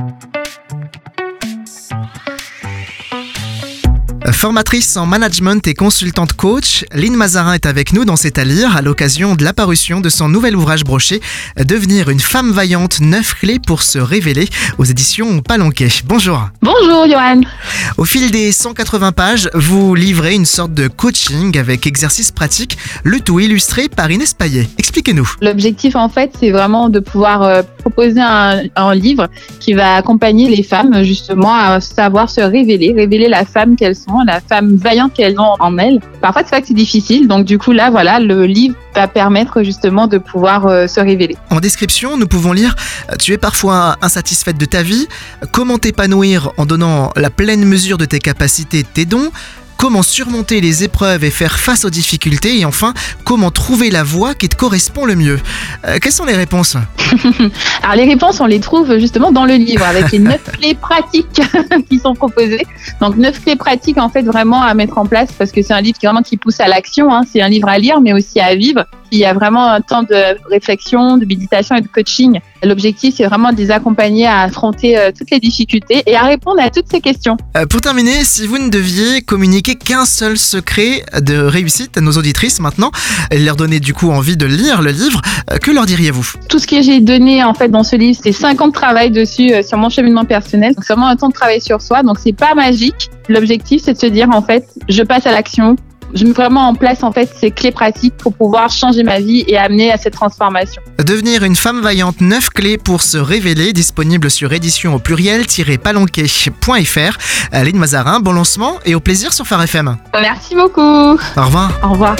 Thank you. Formatrice en management et consultante coach, Lynn Mazarin est avec nous dans cet à lire à l'occasion de l'apparition de son nouvel ouvrage broché Devenir une femme vaillante, 9 clés pour se révéler aux éditions Palanquet. Bonjour. Bonjour Johan. Au fil des 180 pages, vous livrez une sorte de coaching avec exercices pratiques, le tout illustré par Inès Payet. Expliquez-nous. L'objectif en fait, c'est vraiment de pouvoir euh, proposer un, un, livre qui va accompagner les femmes justement à savoir se révéler, révéler la femme qu'elles sont, la femme vaillante qu'elles ont en elles. Parfois, c'est vrai c'est difficile, donc du coup là, voilà, le livre va permettre justement de pouvoir euh, se révéler. En description, nous pouvons lire Tu es parfois insatisfaite de ta vie, comment t'épanouir en donnant la pleine mesure de tes capacités, tes dons, comment surmonter les épreuves et faire face aux difficultés? Et enfin comment trouver la voie qui te correspond le mieux? Euh, quelles sont les réponses? Alors les réponses on les trouve justement dans le livre avec les neuf clés pratiques qui sont proposées. Donc neuf clés pratiques en fait vraiment à mettre en place parce que c'est un livre qui vraiment qui pousse à l'action. Hein. C'est un livre à lire mais aussi à vivre. Il y a vraiment un temps de réflexion, de méditation et de coaching. L'objectif, c'est vraiment de les accompagner à affronter euh, toutes les difficultés et à répondre à toutes ces questions. Euh, pour terminer, si vous ne deviez communiquer qu'un seul secret de réussite à nos auditrices maintenant, et leur donner du coup envie de lire le livre, euh, que leur diriez-vous? Tout ce que j'ai donné en fait dans ce livre, c'est 5 ans de travail dessus sur mon cheminement personnel. C'est vraiment un temps de travail sur soi, donc c'est pas magique. L'objectif, c'est de se dire en fait, je passe à l'action, je mets vraiment en place en fait ces clés pratiques pour pouvoir changer ma vie et amener à cette transformation. Devenir une femme vaillante, 9 clés pour se révéler, disponible sur édition au pluriel-palanquet.fr. Aline Mazarin, bon lancement et au plaisir sur Phare FM. Merci beaucoup. Au revoir. Au revoir.